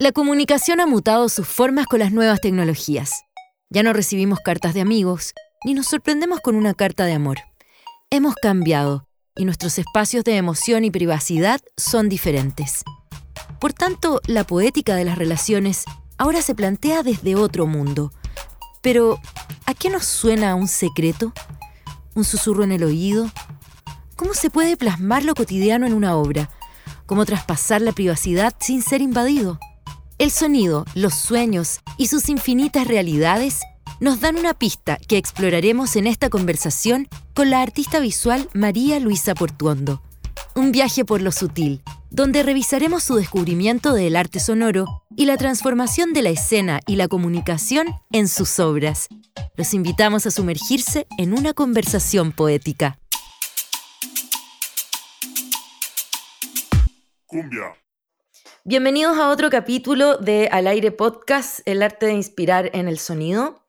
La comunicación ha mutado sus formas con las nuevas tecnologías. Ya no recibimos cartas de amigos, ni nos sorprendemos con una carta de amor. Hemos cambiado y nuestros espacios de emoción y privacidad son diferentes. Por tanto, la poética de las relaciones ahora se plantea desde otro mundo. Pero, ¿a qué nos suena un secreto? ¿Un susurro en el oído? ¿Cómo se puede plasmar lo cotidiano en una obra? ¿Cómo traspasar la privacidad sin ser invadido? El sonido, los sueños y sus infinitas realidades nos dan una pista que exploraremos en esta conversación con la artista visual María Luisa Portuondo. Un viaje por lo sutil, donde revisaremos su descubrimiento del arte sonoro y la transformación de la escena y la comunicación en sus obras. Los invitamos a sumergirse en una conversación poética. Cumbia. Bienvenidos a otro capítulo de Al aire podcast, el arte de inspirar en el sonido.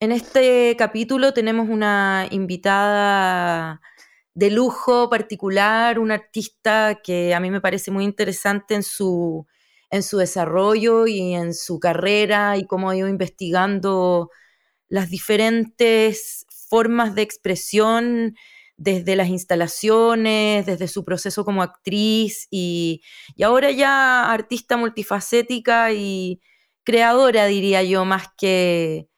En este capítulo tenemos una invitada de lujo particular, un artista que a mí me parece muy interesante en su, en su desarrollo y en su carrera y cómo ha ido investigando las diferentes formas de expresión desde las instalaciones, desde su proceso como actriz y, y, ahora ya artista multifacética y creadora, diría yo, más que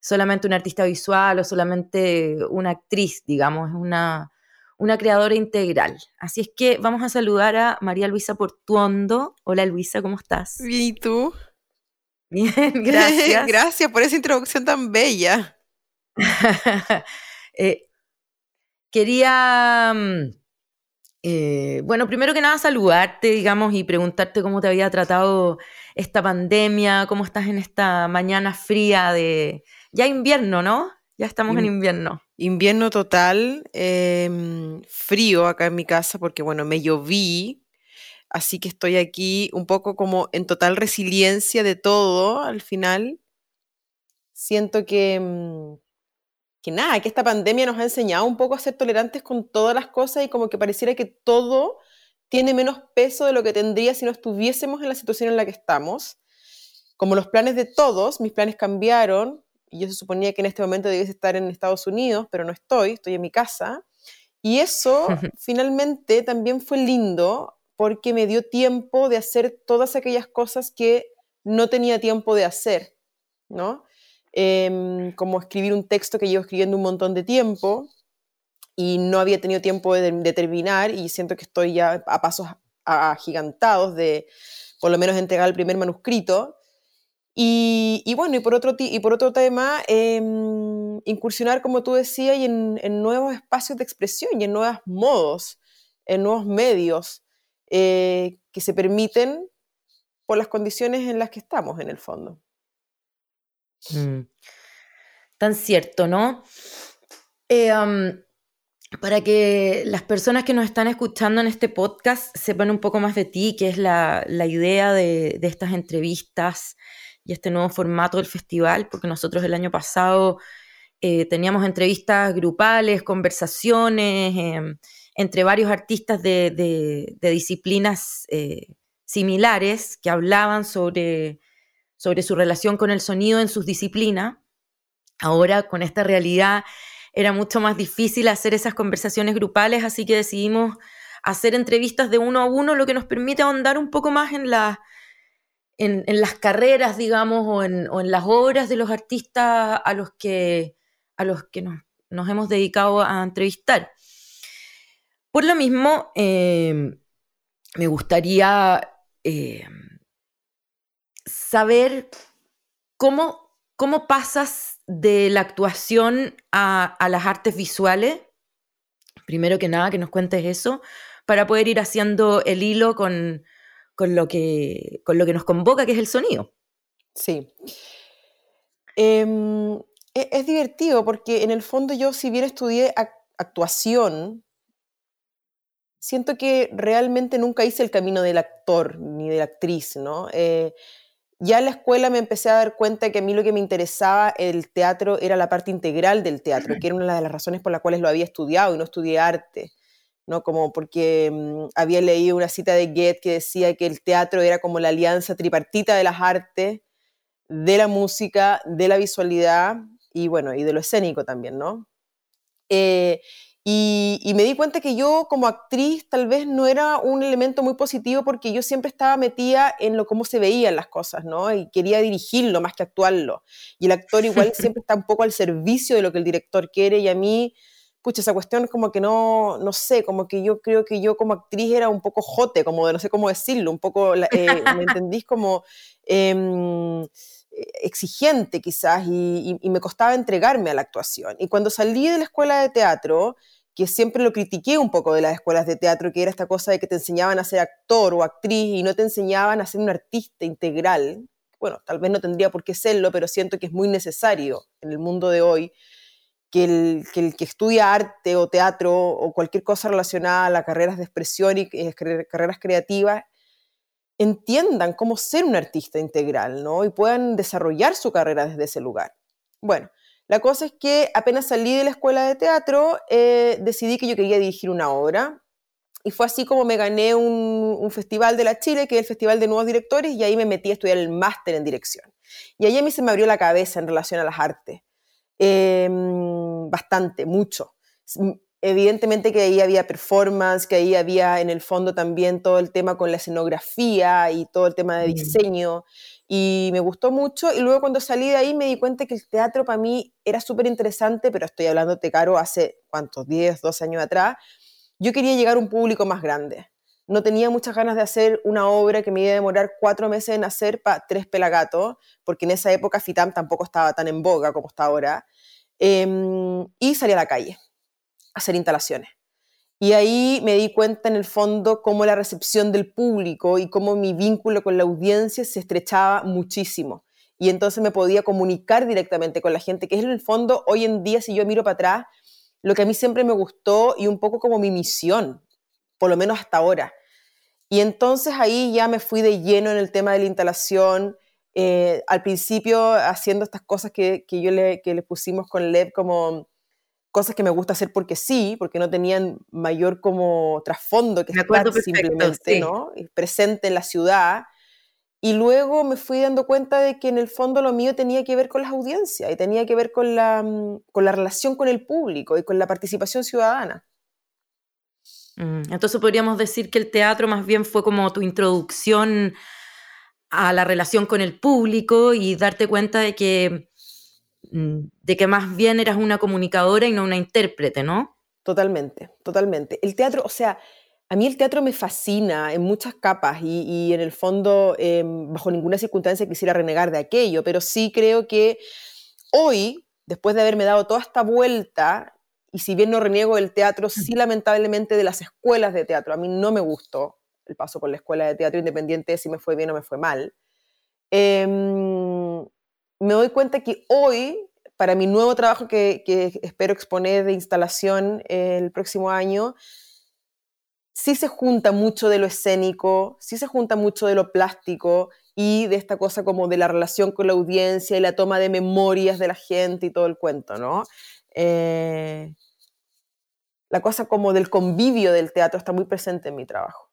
solamente una artista visual o solamente una actriz, digamos, es una, una creadora integral. Así es que vamos a saludar a María Luisa Portuondo. Hola Luisa, ¿cómo estás? Bien, ¿y tú? Bien, gracias. gracias por esa introducción tan bella. eh, Quería, mm, eh, bueno, primero que nada saludarte, digamos, y preguntarte cómo te había tratado esta pandemia, cómo estás en esta mañana fría de ya invierno, ¿no? Ya estamos en invierno. Invierno total, em, frío acá en mi casa porque, bueno, me lloví, así que estoy aquí un poco como en total resiliencia de todo al final. Siento que mm, que nada, que esta pandemia nos ha enseñado un poco a ser tolerantes con todas las cosas y como que pareciera que todo tiene menos peso de lo que tendría si no estuviésemos en la situación en la que estamos. Como los planes de todos, mis planes cambiaron y yo se suponía que en este momento debiese estar en Estados Unidos, pero no estoy, estoy en mi casa. Y eso finalmente también fue lindo porque me dio tiempo de hacer todas aquellas cosas que no tenía tiempo de hacer, ¿no? Em, como escribir un texto que llevo escribiendo un montón de tiempo y no había tenido tiempo de, terminar y siento que estoy ya a pasos agigantados de por lo menos entregar el primer manuscrito. Y, bueno, y por otro, y por otro tema, em, incursionar, como tú decías, y en, en, nuevos espacios de expresión y en nuevos modos, en nuevos medios eh, que se permiten por las condiciones en las que estamos, en el fondo. Mm. Tan cierto, ¿no? Eh, para que las personas que nos están escuchando en este podcast sepan un poco más de ti, que es la, idea de, estas entrevistas y este nuevo formato del festival, porque nosotros el año pasado eh, teníamos entrevistas grupales, conversaciones em, entre varios artistas de, disciplinas eh, similares que hablaban sobre sobre su relación con el sonido en sus disciplinas. Ahora, con esta realidad, era mucho más difícil hacer esas conversaciones grupales, así que decidimos hacer entrevistas de uno a uno, lo que nos permite ahondar un poco más en, las carreras, digamos, o en, las obras de los artistas a los que, a los que nos, hemos dedicado a entrevistar. Por lo mismo, eh, me gustaría eh, saber cómo, cómo pasas de la actuación a, las artes visuales. Primero que nada, que nos cuentes eso, para poder ir haciendo el hilo con, lo, que, con lo que nos convoca, que es el sonido. Sí. Em, e, es, divertido porque en el fondo yo, si bien estudié actuación, siento que realmente nunca hice el camino del actor ni de la actriz, ¿no? Eh, ya en la escuela me empecé a dar cuenta que a mí lo que me interesaba el teatro era la parte integral del teatro, que era una de las razones por las cuales lo había estudiado y no estudié arte. ¿no? Como porque mm, había leído una cita de Goethe que decía que el teatro era como la alianza tripartita de las artes, de la música, de la visualidad y bueno, y de lo escénico también, ¿no? Eh, y, me di cuenta que yo como actriz tal vez no era un elemento muy positivo porque yo siempre estaba metida en lo cómo se veían las cosas, ¿no? Y quería dirigirlo más que actuarlo. Y el actor igual siempre está un poco al servicio de lo que el director quiere y a mí, pucha, esa cuestión es como que no, no sé, como que yo creo que yo como actriz era un poco jote, como de no sé cómo decirlo, un poco, eh, ¿me entendís? Como... Em, exigente quizás y, me costaba entregarme a la actuación. Y cuando salí de la escuela de teatro, que siempre lo critiqué un poco de las escuelas de teatro, que era esta cosa de que te enseñaban a ser actor o actriz y no te enseñaban a ser un artista integral. Bueno, tal vez no tendría por qué serlo, pero siento que es muy necesario en el mundo de hoy que el que, que estudia arte o teatro o cualquier cosa relacionada a las carreras de expresión y eh, carreras creativas entiendan cómo ser un artista integral, ¿no? Y puedan desarrollar su carrera desde ese lugar. Bueno, la cosa es que apenas salí de la escuela de teatro, eh, decidí que yo quería dirigir una obra. Y fue así como me gané un, festival de la Chile, que es el Festival de Nuevos Directores, y ahí me metí a estudiar el máster en dirección. Y ahí a mí se me abrió la cabeza en relación a las artes. Em, bastante, mucho Evidentemente que ahí había performance, que ahí había en el fondo también todo el tema con la escenografía y todo el tema de mm. diseño. Y me gustó mucho. Y luego cuando salí de ahí me di cuenta que el teatro para mí era súper interesante, pero estoy hablando de caro hace, ¿cuántos? 10, 12 años atrás. Yo quería llegar a un público más grande. No tenía muchas ganas de hacer una obra que me iba a demorar cuatro meses en hacer para tres pelagatos, porque en esa época FITAM tampoco estaba tan en boga como está ahora. Em, y salí a la calle hacer instalaciones. Y ahí me di cuenta en el fondo cómo la recepción del público y cómo mi vínculo con la audiencia se estrechaba muchísimo. Y entonces me podía comunicar directamente con la gente, que es en el fondo hoy en día, si yo miro para atrás, lo que a mí siempre me gustó y un poco como mi misión, por lo menos hasta ahora. Y entonces ahí ya me fui de lleno en el tema de la instalación, eh, al principio haciendo estas cosas que, que yo le, que le pusimos con Lev como cosas que me gusta hacer porque sí, porque no tenían mayor como trasfondo que estar simplemente, ¿no? Presente en la ciudad. Y luego me fui dando cuenta de que en el fondo lo mío tenía que ver con las audiencias y tenía que ver con la, mm, con la relación con el público y con la participación ciudadana. Mm, entonces podríamos decir que el teatro más bien fue como tu introducción a la relación con el público y darte cuenta de que de que más bien eras una comunicadora y no una intérprete, ¿no? Totalmente, totalmente. El teatro, o sea, a mí el teatro me fascina en muchas capas y, en el fondo, em, bajo ninguna circunstancia quisiera renegar de aquello, pero sí creo que hoy, después de haberme dado toda esta vuelta, y si bien no reniego del teatro, mm. sí lamentablemente de las escuelas de teatro, a mí no me gustó el paso por la escuela de teatro independiente si me fue bien o me fue mal. Em, me doy cuenta que hoy, para mi nuevo trabajo que, espero exponer de instalación el próximo año, sí se junta mucho de lo escénico, sí se junta mucho de lo plástico y de esta cosa como de la relación con la audiencia y la toma de memorias de la gente y todo el cuento, ¿no? Eh, la cosa como del convivio del teatro está muy presente en mi trabajo.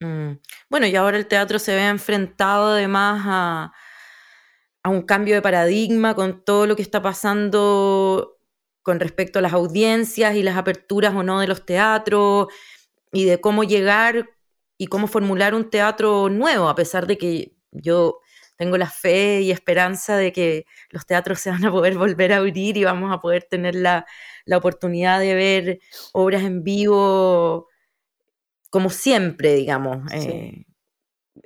Mm. Bueno, y ahora el teatro se ve enfrentado además a, a un cambio de paradigma con todo lo que está pasando con respecto a las audiencias y las aperturas o no de los teatros y de cómo llegar y cómo formular un teatro nuevo, a pesar de que yo tengo la fe y esperanza de que los teatros se van a poder volver a abrir y vamos a poder tener la, oportunidad de ver obras en vivo como siempre, digamos, eh,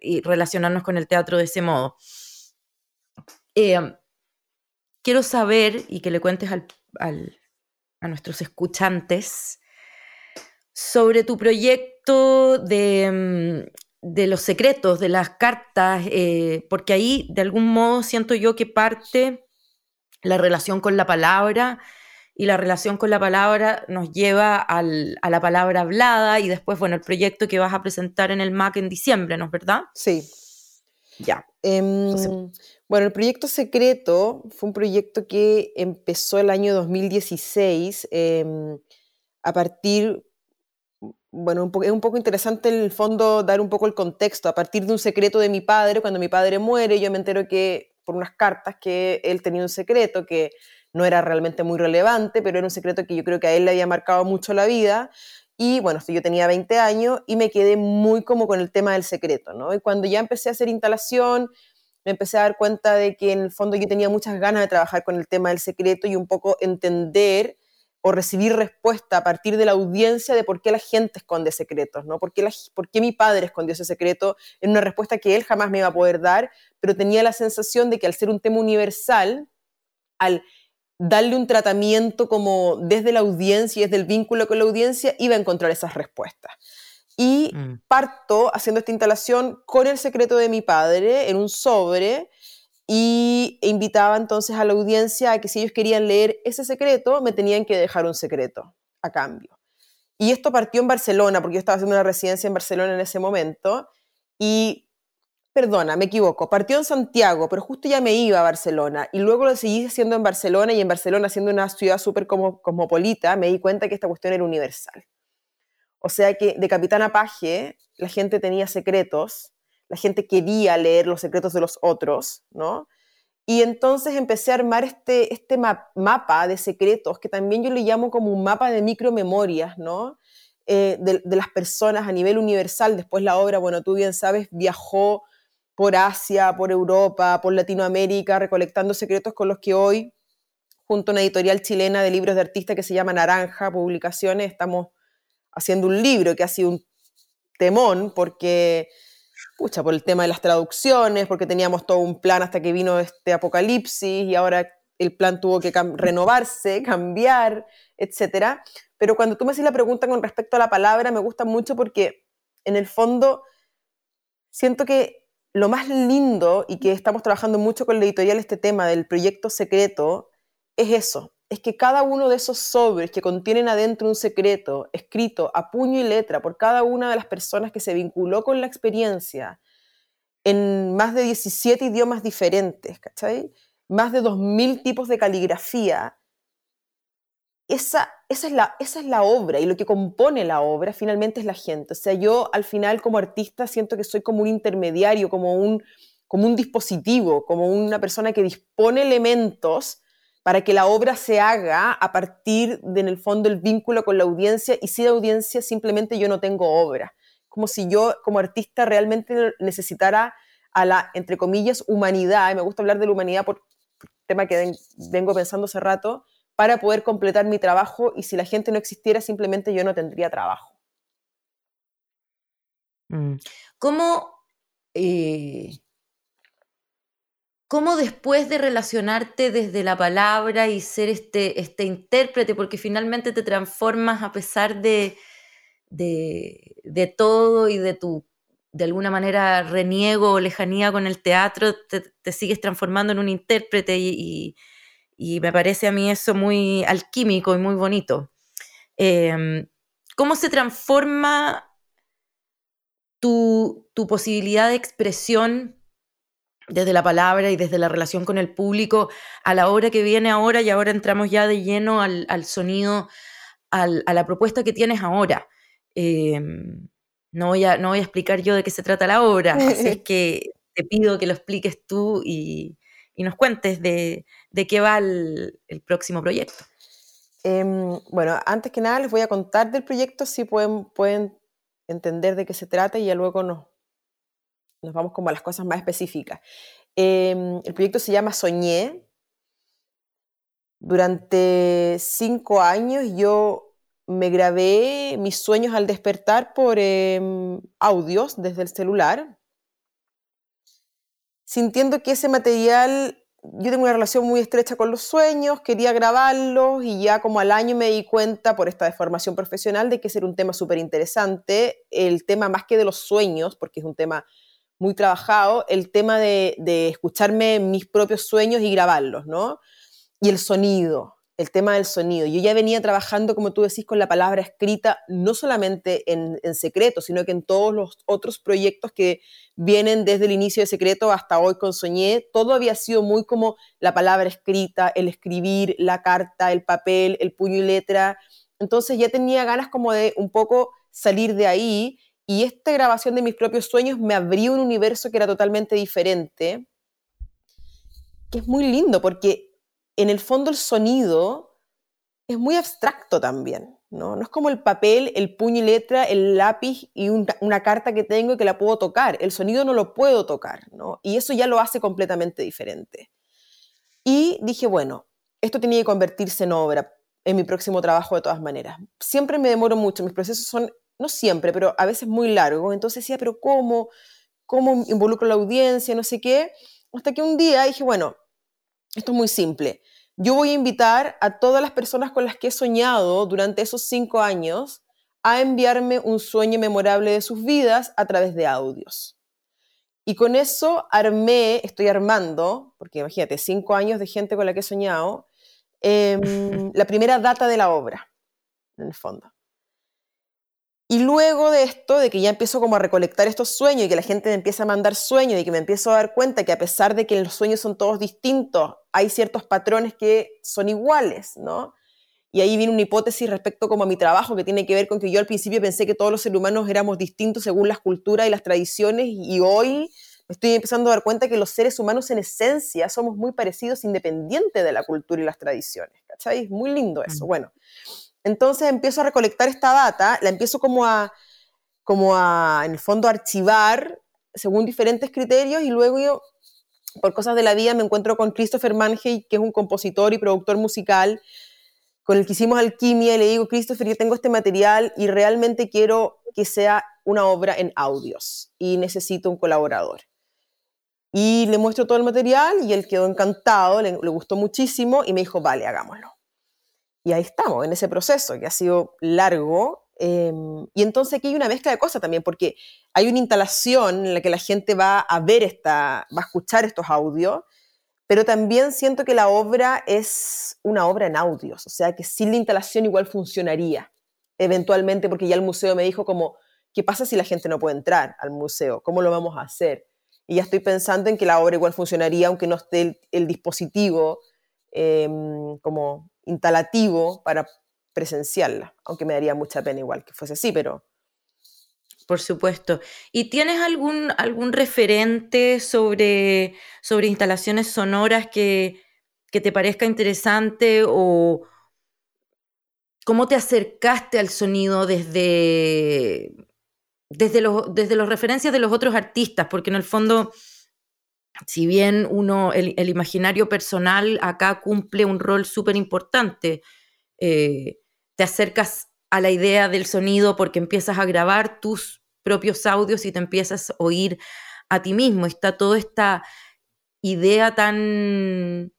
y relacionarnos con el teatro de ese modo. Eh, quiero saber y que le cuentes a nuestros escuchantes sobre tu proyecto de, mm, los secretos, de las cartas, eh, porque ahí de algún modo siento yo que parte la relación con la palabra y la relación con la palabra nos lleva a la palabra hablada y después, bueno, el proyecto que vas a presentar en el MAC en diciembre, ¿no es verdad? Sí. Ya. Em, bueno, el proyecto secreto fue un proyecto que empezó el año 2016 em, a partir bueno, es un poco interesante en el fondo dar un poco el contexto. A partir de un secreto de mi padre, cuando mi padre muere, yo me entero que por unas cartas que él tenía un secreto que no era realmente muy relevante, pero era un secreto que yo creo que a él le había marcado mucho la vida. Y bueno, yo tenía 20 años y me quedé muy como con el tema del secreto, ¿no? Y cuando ya empecé a hacer instalación, me empecé a dar cuenta de que en el fondo yo tenía muchas ganas de trabajar con el tema del secreto y un poco entender o recibir respuesta a partir de la audiencia de por qué la gente esconde secretos, ¿no? ¿Por qué, por qué mi padre escondió ese secreto? En una respuesta que él jamás me iba a poder dar, pero tenía la sensación de que al ser un tema universal, al darle un tratamiento como desde la audiencia y desde el vínculo con la audiencia, iba a encontrar esas respuestas. Y mm. parto haciendo esta instalación con el secreto de mi padre en un sobre, y invitaba entonces a la audiencia a que si ellos querían leer ese secreto, me tenían que dejar un secreto a cambio. Y esto partió en Barcelona, porque yo estaba haciendo una residencia en Barcelona en ese momento, y, perdona, me equivoco, partió en Santiago, pero justo ya me iba a Barcelona, y luego lo seguí haciendo en Barcelona, y en Barcelona, siendo una ciudad súper cosmopolita, me di cuenta que esta cuestión era universal. O sea que de Capitana Paje, la gente tenía secretos, la gente quería leer los secretos de los otros, ¿no? Y entonces empecé a armar este, este mapa de secretos, que también yo le llamo como un mapa de micromemorias, ¿no? Eh, de, de, las personas a nivel universal. Después la obra, bueno, tú bien sabes, viajó por Asia, por Europa, por Latinoamérica, recolectando secretos con los que hoy, junto a una editorial chilena de libros de artistas que se llama Naranja Publicaciones, estamos haciendo un libro que ha sido un temón, porque pucha, por el tema de las traducciones, porque teníamos todo un plan hasta que vino este apocalipsis y ahora el plan tuvo que renovarse, cambiar, etc. Pero cuando tú me haces la pregunta con respecto a la palabra, me gusta mucho porque en el fondo siento que lo más lindo y que estamos trabajando mucho con la editorial este tema del proyecto secreto es eso, es que cada uno de esos sobres que contienen adentro un secreto escrito a puño y letra por cada una de las personas que se vinculó con la experiencia en más de 17 idiomas diferentes, ¿cachai? Más de 2.000 tipos de caligrafía. Esa, esa, es la, esa es la obra y lo que compone la obra finalmente es la gente. O sea, yo al final como artista siento que soy como un intermediario, como un, como un dispositivo, como una persona que dispone elementos para que la obra se haga a partir de, en el fondo, el vínculo con la audiencia y si la audiencia simplemente yo no tengo obra. Como si yo como artista realmente necesitara a la, entre comillas, humanidad, y me gusta hablar de la humanidad por tema que vengo pensando hace rato, para poder completar mi trabajo y si la gente no existiera simplemente yo no tendría trabajo. Mm. ¿Cómo eh, cómo después de relacionarte desde la palabra y ser este, este intérprete, porque finalmente te transformas a pesar de, de, todo y de tu, de alguna manera, reniego o lejanía con el teatro, te, sigues transformando en un intérprete y, me parece a mí eso muy alquímico y muy bonito. Em, ¿Cómo se transforma tu, tu posibilidad de expresión desde la palabra y desde la relación con el público a la hora que viene ahora y ahora entramos ya de lleno al, sonido, a la propuesta que tienes ahora. Em, no, voy a, no voy a explicar yo de qué se trata la obra, así es que te pido que lo expliques tú y, nos cuentes de, qué va el, próximo proyecto. Em, bueno, antes que nada les voy a contar del proyecto, si pueden, pueden entender de qué se trata y ya luego nos, nos vamos como a las cosas más específicas. Em, el proyecto se llama Soñé. Durante cinco años yo me grabé mis sueños al despertar por em, audios desde el celular, sintiendo que ese material, yo tengo una relación muy estrecha con los sueños, quería grabarlos y ya como al año me di cuenta por esta deformación profesional de que ese era un tema súper interesante, el tema más que de los sueños, porque es un tema muy trabajado el tema de, escucharme mis propios sueños y grabarlos, ¿no? Y el sonido, el tema del sonido. Yo ya venía trabajando, como tú decís, con la palabra escrita, no solamente en, secreto, sino que en todos los otros proyectos que vienen desde el inicio de secreto hasta hoy con Soñé, todo había sido muy como la palabra escrita, el escribir, la carta, el papel, el puño y letra. Entonces ya tenía ganas como de un poco salir de ahí y esta grabación de mis propios sueños me abrió un universo que era totalmente diferente, que es muy lindo porque en el fondo el sonido es muy abstracto también, ¿no? No es como el papel, el puño y letra, el lápiz y una carta que tengo y que la puedo tocar. El sonido no lo puedo tocar, ¿no? Y eso ya lo hace completamente diferente. Y dije, bueno, esto tenía que convertirse en obra en mi próximo trabajo de todas maneras. Siempre me demoro mucho, mis procesos son, no siempre, pero a veces muy largos. Entonces decía, pero ¿cómo? ¿Cómo involucro a la audiencia? No sé qué. Hasta que un día dije, bueno, esto es muy simple. Yo voy a invitar a todas las personas con las que he soñado durante esos cinco años a enviarme un sueño memorable de sus vidas a través de audios. Y con eso armé, estoy armando, porque imagínate, cinco años de gente con la que he soñado, em, la primera data de la obra, en el fondo. Y luego de esto, de que ya empiezo como a recolectar estos sueños y que la gente me empieza a mandar sueños y que me empiezo a dar cuenta que a pesar de que los sueños son todos distintos, hay ciertos patrones que son iguales, ¿no? Y ahí viene una hipótesis respecto como a mi trabajo que tiene que ver con que yo al principio pensé que todos los seres humanos éramos distintos según las culturas y las tradiciones y hoy me estoy empezando a dar cuenta que los seres humanos en esencia somos muy parecidos independiente de la cultura y las tradiciones, ¿cachai? Es muy lindo eso. Mm. Bueno, entonces empiezo a recolectar esta data, la empiezo como a, como a, en el fondo, archivar según diferentes criterios y luego yo, por cosas de la vida, me encuentro con Christopher Mangey, que es un compositor y productor musical, con el que hicimos alquimia y le digo, Christopher, yo tengo este material y realmente quiero que sea una obra en audios y necesito un colaborador. Y le muestro todo el material y él quedó encantado, le, le gustó muchísimo y me dijo, vale, hagámoslo. Y ahí estamos, en ese proceso que ha sido largo. Em, y entonces aquí hay una mezcla de cosas también, porque hay una instalación en la que la gente va a ver esta, va a escuchar estos audios, pero también siento que la obra es una obra en audios, o sea que sin la instalación igual funcionaría, eventualmente, porque ya el museo me dijo como, ¿qué pasa si la gente no puede entrar al museo? ¿Cómo lo vamos a hacer? Y ya estoy pensando en que la obra igual funcionaría aunque no esté el, dispositivo em, como instalativo para presenciarla, aunque me daría mucha pena igual que fuese así, pero... Por supuesto. ¿Y tienes algún, algún referente sobre, sobre instalaciones sonoras que, que te parezca interesante o cómo te acercaste al sonido desde, desde, los, desde los referencias de los otros artistas? Porque en el fondo si bien uno, el, imaginario personal acá cumple un rol súper importante, eh, te acercas a la idea del sonido porque empiezas a grabar tus propios audios y te empiezas a oír a ti mismo. Está toda esta idea tan,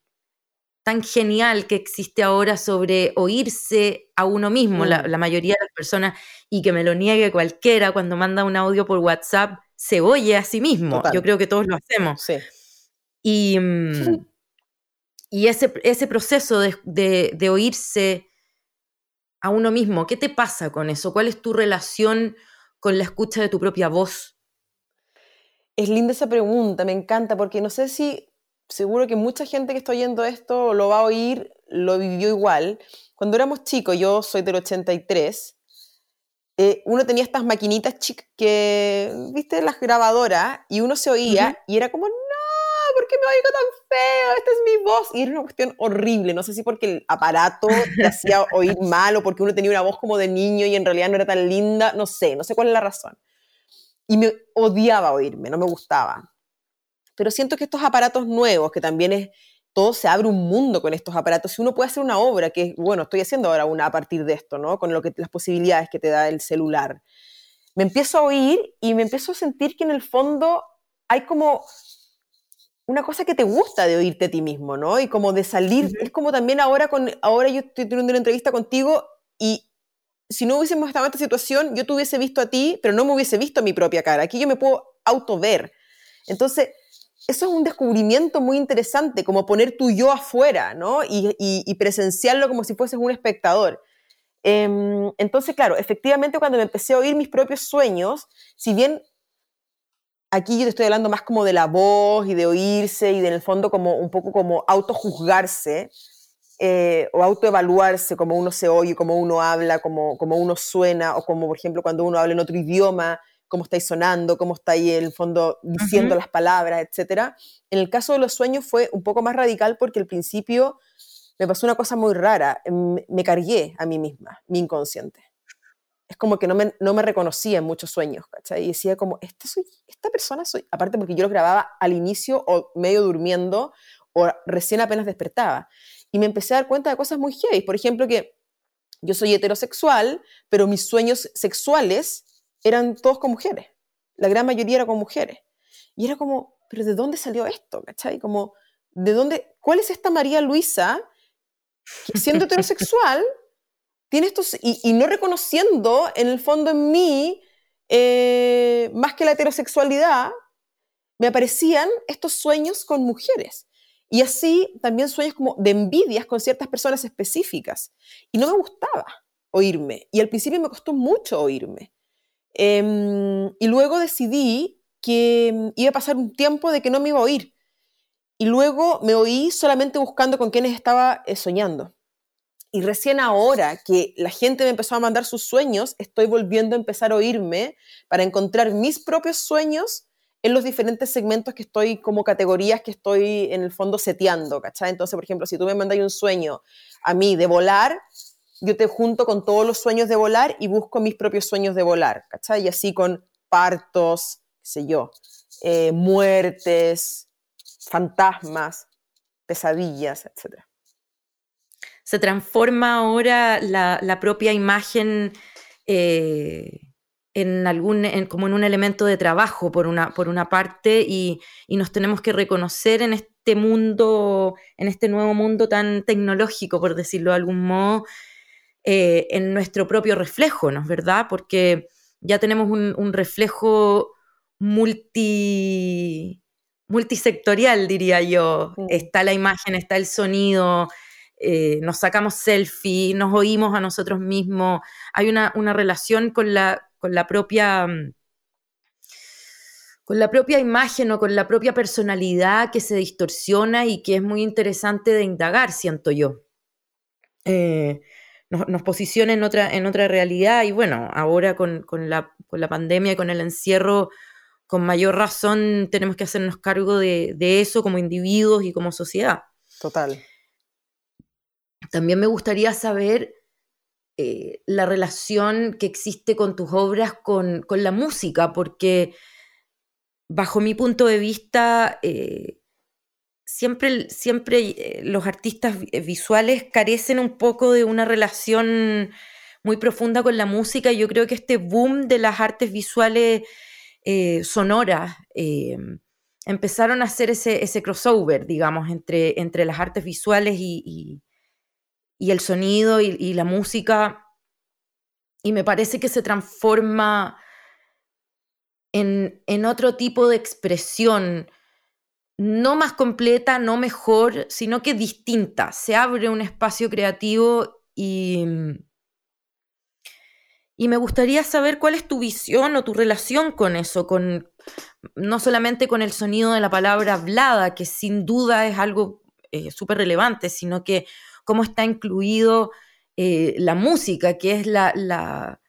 tan genial que existe ahora sobre oírse a uno mismo. La, mm. la, mayoría de las personas, y que me lo niegue cualquiera cuando manda un audio por WhatsApp, se oye a sí mismo. Yo creo que todos lo hacemos. Y, mm, y ese, ese proceso de, oírse a uno mismo, ¿qué te pasa con eso? ¿Cuál es tu relación con la escucha de tu propia voz? Es linda esa pregunta, me encanta, porque no sé si, seguro que mucha gente que está oyendo esto lo va a oír, lo vivió igual. Cuando éramos chicos, yo soy del 83, eh, uno tenía estas maquinitas que, viste, las grabadoras, y uno se oía y era como, no, ¿por qué me oigo tan feo? Esta es mi voz. Y era una cuestión horrible, no sé si porque el aparato te hacía oír mal o porque uno tenía una voz como de niño y en realidad no era tan linda, no sé, no sé cuál es la razón. Y me odiaba oírme, no me gustaba. Pero siento que estos aparatos nuevos, que también es todo se abre un mundo con estos aparatos. Y uno puede hacer una obra, que bueno, estoy haciendo ahora una a partir de esto, ¿no? Con lo que, las posibilidades que te da el celular. Me empiezo a oír y me empiezo a sentir que en el fondo hay como una cosa que te gusta de oírte a ti mismo, ¿no? Y como de salir, es como también ahora, con, ahora yo estoy teniendo una entrevista contigo y si no hubiésemos estado en esta situación, yo te hubiese visto a ti, pero no me hubiese visto a mi propia cara. Aquí yo me puedo auto ver. Entonces, eso es un descubrimiento muy interesante, como poner tu yo afuera, ¿no? Y, presenciarlo como si fueses un espectador. Em, entonces, claro, efectivamente cuando me empecé a oír mis propios sueños, si bien aquí yo te estoy hablando más como de la voz y de oírse y de, en el fondo como un poco como autojuzgarse, eh, o autoevaluarse, como uno se oye, cómo uno habla, cómo, cómo uno suena, o como por ejemplo cuando uno habla en otro idioma, cómo estáis sonando, cómo estáis en el fondo diciendo las palabras, etc. En el caso de los sueños fue un poco más radical porque al principio me pasó una cosa muy rara, me, cargué a mí misma, mi inconsciente. Es como que no me, no me reconocía en muchos sueños, ¿cachai? Y decía como, esta, soy, esta persona soy, aparte porque yo lo grababa al inicio o medio durmiendo o recién apenas despertaba. Y me empecé a dar cuenta de cosas muy heavy. Por ejemplo, que yo soy heterosexual, pero mis sueños sexuales eran todos con mujeres. La gran mayoría era con mujeres. Y era como, pero ¿de dónde salió esto? ¿Cachai? Como, ¿de dónde? ¿Cuál es esta María Luisa siendo heterosexual tiene estos, y, no reconociendo en el fondo en mí, eh, más que la heterosexualidad, me aparecían estos sueños con mujeres. Y así también sueños como de envidias con ciertas personas específicas. Y no me gustaba oírme. Y al principio me costó mucho oírme. Em, y luego decidí que iba a pasar un tiempo de que no me iba a oír. Y luego me oí solamente buscando con quienes estaba eh, soñando. Y recién ahora que la gente me empezó a mandar sus sueños, estoy volviendo a empezar a oírme para encontrar mis propios sueños en los diferentes segmentos que estoy, como categorías que estoy en el fondo seteando, ¿cachai? Entonces, por ejemplo, si tú me mandas un sueño a mí de volar, yo te junto con todos los sueños de volar y busco mis propios sueños de volar, ¿cachai? Y así con partos, qué sé yo, eh, muertes, fantasmas, pesadillas, etcétera se transforma ahora la, propia imagen eh, en algún, como en un elemento de trabajo por una, por una parte y, nos tenemos que reconocer en este mundo, en este nuevo mundo tan tecnológico, por decirlo de algún modo, eh, en nuestro propio reflejo, ¿no es verdad? Porque ya tenemos un, reflejo multi multisectorial, diría yo. Está la imagen, está el sonido, eh, nos sacamos selfies, nos oímos a nosotros mismos, hay una, relación con la, con la propia mm, con la propia imagen o con la propia personalidad que se distorsiona y que es muy interesante de indagar, siento yo. Eh, nos, posiciona en otra, en otra realidad y bueno, ahora con, la, pandemia y con el encierro, con mayor razón tenemos que hacernos cargo de, de eso como individuos y como sociedad. Total. También me gustaría saber eh, la relación que existe con tus obras con, la música, porque bajo mi punto de vista, eh, siempre, siempre eh, los artistas visuales carecen un poco de una relación muy profunda con la música. Y yo creo que este boom de las artes visuales sonoras empezaron a hacer ese, crossover, digamos, entre, entre las artes visuales y y el sonido y, la música, y me parece que se transforma en, otro tipo de expresión, no más completa, no mejor, sino que distinta. Se abre un espacio creativo y, y me gustaría saber cuál es tu visión o tu relación con eso, con no solamente con el sonido de la palabra hablada, que sin duda es algo eh, súper relevante, sino que cómo está incluido eh, la música, que es la, la,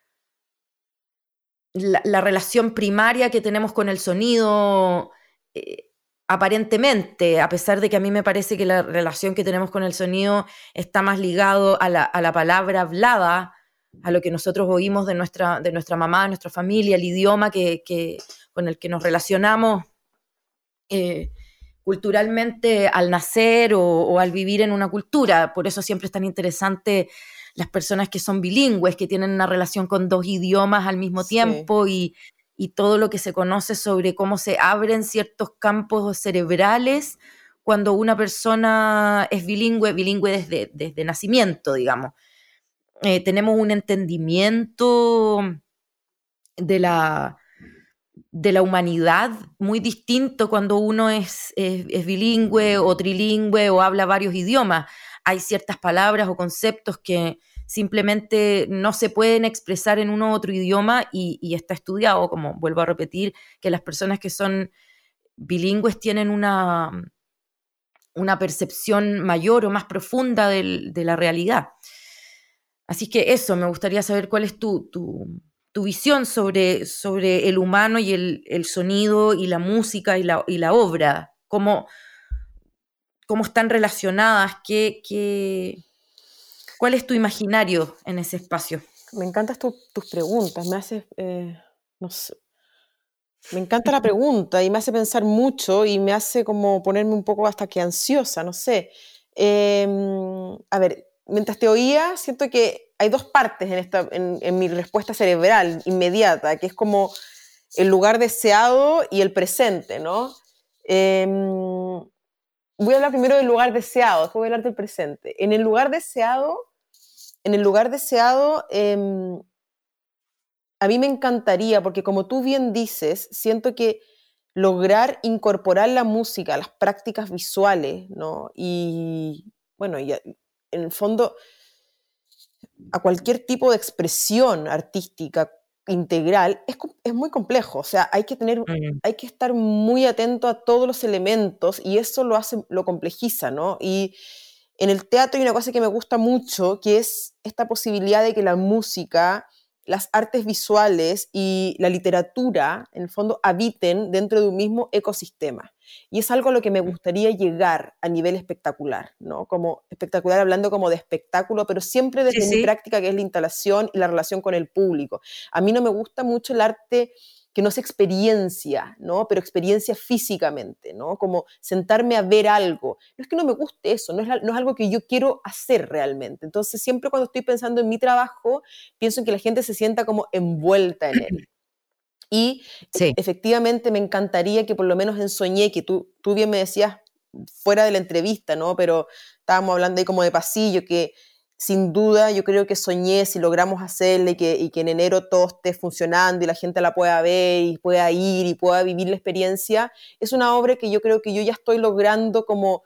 la, relación primaria que tenemos con el sonido. Eh, aparentemente, a pesar de que a mí me parece que la relación que tenemos con el sonido está más ligado a la, palabra hablada, a lo que nosotros oímos de nuestra, de nuestra mamá, de nuestra familia, el idioma que, con el que nos relacionamos eh, culturalmente al nacer o, al vivir en una cultura. Por eso siempre es tan interesante las personas que son bilingües, que tienen una relación con dos idiomas al mismo tiempo y, todo lo que se conoce sobre cómo se abren ciertos campos cerebrales cuando una persona es bilingüe, bilingüe desde, desde nacimiento, digamos. Eh, tenemos un entendimiento de la, de la humanidad muy distinto cuando uno es, es, bilingüe o trilingüe o habla varios idiomas. Hay ciertas palabras o conceptos que simplemente no se pueden expresar en uno u otro idioma y, está estudiado, como vuelvo a repetir, que las personas que son bilingües tienen una, una percepción mayor o más profunda de la realidad. Así que eso, me gustaría saber cuál es tu, visión sobre, sobre, el humano y el, sonido y la música y la, obra, cómo, cómo, están relacionadas, qué, cuál es tu imaginario en ese espacio. Me encantan tus preguntas, me hace, eh, no sé, me encanta la pregunta y me hace pensar mucho y me hace como ponerme un poco hasta que ansiosa, no sé. Em, a ver, mientras te oía, siento que hay dos partes en, esta, en, mi respuesta cerebral inmediata, que es como el lugar deseado y el presente, ¿no? Em, voy a hablar primero del lugar deseado, después voy a hablar del presente. En el lugar deseado, en el lugar deseado, em, a mí me encantaría, porque como tú bien dices, siento que lograr incorporar la música a las prácticas visuales, ¿no? Y bueno, y en el fondo a cualquier tipo de expresión artística integral es, es muy complejo, o sea, hay que tener, mm. hay que estar muy atento a todos los elementos y eso lo hace, lo complejiza, ¿no? Y en el teatro hay una cosa que me gusta mucho, que es esta posibilidad de que la música las artes visuales y la literatura, en el fondo, habiten dentro de un mismo ecosistema. Y es algo a lo que me gustaría llegar a nivel espectacular, ¿no? Como espectacular hablando como de espectáculo, pero siempre desde mi práctica, que es la instalación y la relación con el público. A mí no me gusta mucho el arte que no es experiencia, ¿no? Pero experiencia físicamente, ¿no? Como sentarme a ver algo. No es que no me guste eso, no es, no es algo que yo quiero hacer realmente. Entonces, siempre cuando estoy pensando en mi trabajo, pienso en que la gente se sienta como envuelta en él. Y efectivamente me encantaría que por lo menos en Soñé, que tú, tú bien me decías fuera de la entrevista, ¿no? Pero estábamos hablando ahí como de pasillo, que sin duda yo creo que soñé si logramos hacerle y que, y que en enero todo esté funcionando y la gente la pueda ver y pueda ir y pueda vivir la experiencia, es una obra que yo creo que yo ya estoy logrando como,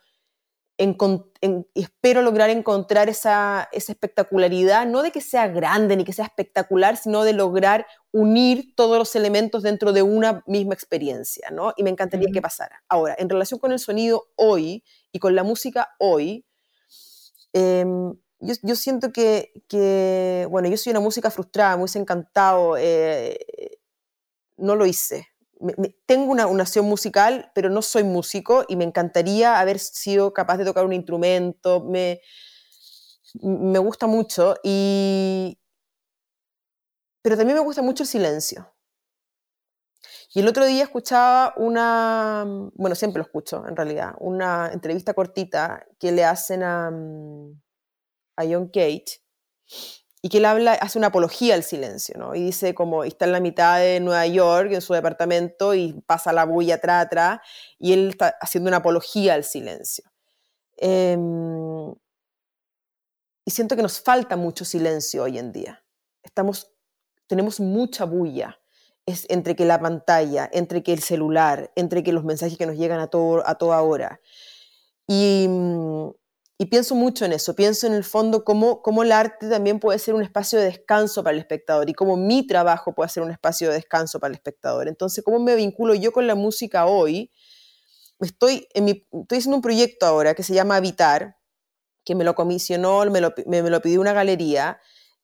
espero lograr encontrar esa, esa, espectacularidad, no de que sea grande ni que sea espectacular, sino de lograr unir todos los elementos dentro de una misma experiencia, ¿no? Y me encantaría que pasara. Ahora, en relación con el sonido hoy y con la música hoy, eh, yo, siento que, bueno, yo soy una música frustrada, muy encantado, eh, no lo hice. tengo una, una nación musical, pero no soy músico y me encantaría haber sido capaz de tocar un instrumento, me, me gusta mucho, y, pero también me gusta mucho el silencio. Y el otro día escuchaba una, bueno, siempre lo escucho en realidad, una entrevista cortita que le hacen a, a John Cage, y que él habla, hace una apología al silencio, ¿no? Y dice como está en la mitad de Nueva York, en su departamento, y pasa la bulla atrás, atrás, y él está haciendo una apología al silencio. Em, y siento que nos falta mucho silencio hoy en día. Estamos, tenemos mucha bulla. Es entre que la pantalla, entre que el celular, entre que los mensajes que nos llegan a, todo, a toda hora. Y, mm, y pienso mucho en eso, pienso en el fondo cómo, cómo el arte también puede ser un espacio de descanso para el espectador y cómo mi trabajo puede ser un espacio de descanso para el espectador. Entonces, ¿cómo me vinculo yo con la música hoy? Estoy, en estoy haciendo un proyecto ahora que se llama Habitar, que me lo comisionó, me lo, me, lo pidió una galería.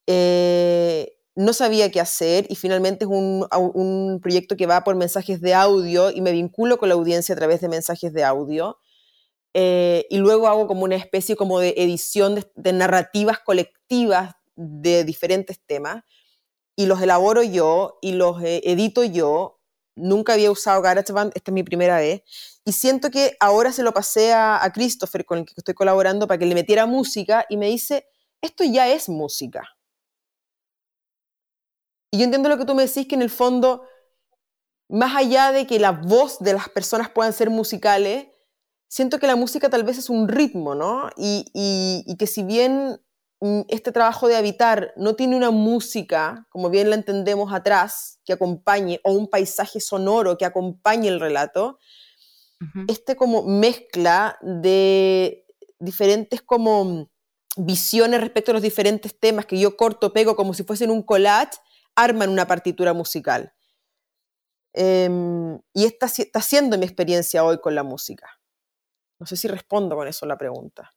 Eh, no sabía qué hacer y finalmente es un, un, proyecto que va por mensajes de audio y me vinculo con la audiencia a través de mensajes de audio. Eh, y luego hago como una especie como de edición de, narrativas colectivas de diferentes temas y los elaboro yo y los eh, edito yo. Nunca había usado GarageBand, esta es mi primera vez. Y siento que ahora se lo pasé a, a Christopher, con el que estoy colaborando, para que le metiera música y me dice, esto ya es música. Y yo entiendo lo que tú me decís, que en el fondo, más allá de que la voz de las personas puedan ser musicales, siento que la música tal vez es un ritmo, ¿no? Y, que si bien mm, este trabajo de habitar no tiene una música, como bien la entendemos atrás, que acompañe, o un paisaje sonoro que acompañe el relato, este como mezcla de diferentes como visiones respecto a los diferentes temas que yo corto, pego como si fuesen un collage, arman una partitura musical. Em, y esta está siendo mi experiencia hoy con la música. No sé si respondo con eso la pregunta.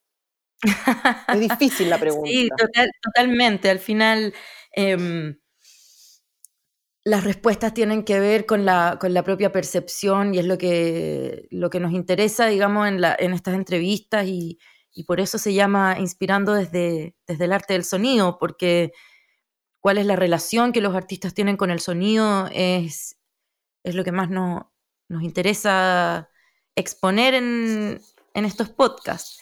es difícil la pregunta. Sí, totalmente. Al final, em, las respuestas tienen que ver con la, con la, propia percepción y es lo que, lo que nos interesa, digamos, en, la, en estas entrevistas y, y, por eso se llama Inspirando desde, desde el arte del sonido, porque cuál es la relación que los artistas tienen con el sonido es, es lo que más nos interesa exponer en, en estos podcasts.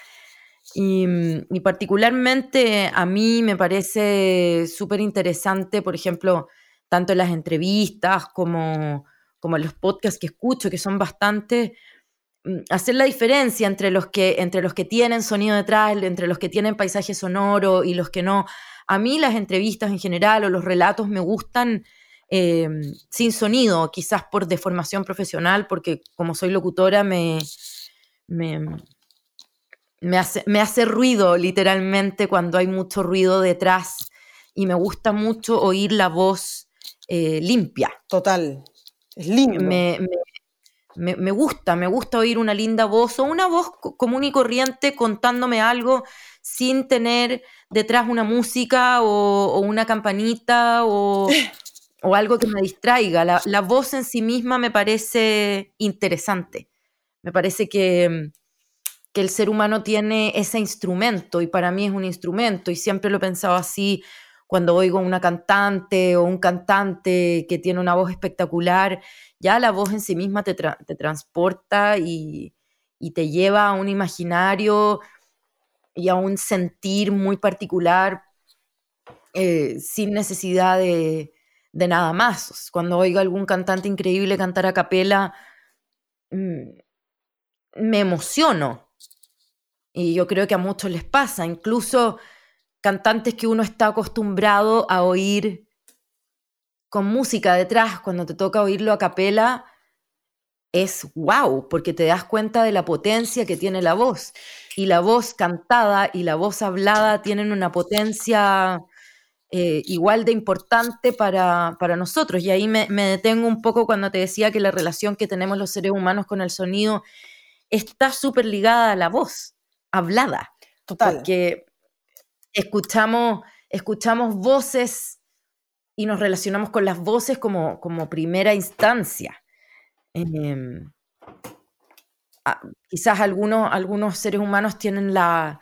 Y, particularmente a mí me parece súper interesante, por ejemplo, tanto las entrevistas como, como los podcasts que escucho, que son bastante, mm, hacer la diferencia entre los, que, entre los que tienen sonido detrás, entre los que tienen paisaje sonoro y los que no. A mí las entrevistas en general o los relatos me gustan eh, sin sonido, quizás por deformación profesional, porque como soy locutora me, me, me, hace, me hace ruido literalmente cuando hay mucho ruido detrás y me gusta mucho oír la voz eh, limpia. Total, es lindo. Me, me, me, gusta, me gusta oír una linda voz o una voz común y corriente contándome algo sin tener detrás una música o, una campanita o, o, algo que me distraiga. La, la, voz en sí misma me parece interesante. Me parece que, que el ser humano tiene ese instrumento y para mí es un instrumento y siempre lo he pensado así cuando oigo una cantante o un cantante que tiene una voz espectacular, ya la voz en sí misma te, te transporta y, y, te lleva a un imaginario y a un sentir muy particular eh, sin necesidad de, de, nada más. Cuando oigo a algún cantante increíble cantar a capela, mm, me emociono. Y yo creo que a muchos les pasa, incluso cantantes que uno está acostumbrado a oír con música detrás, cuando te toca oírlo a capela, es wow, porque te das cuenta de la potencia que tiene la voz. Y la voz cantada y la voz hablada tienen una potencia eh, igual de importante para, para, nosotros. Y ahí me, me, detengo un poco cuando te decía que la relación que tenemos los seres humanos con el sonido está súper ligada a la voz hablada. Total. Porque escuchamos, escuchamos voces y nos relacionamos con las voces como, como primera instancia. Em, quizás algunos, algunos seres humanos tienen la,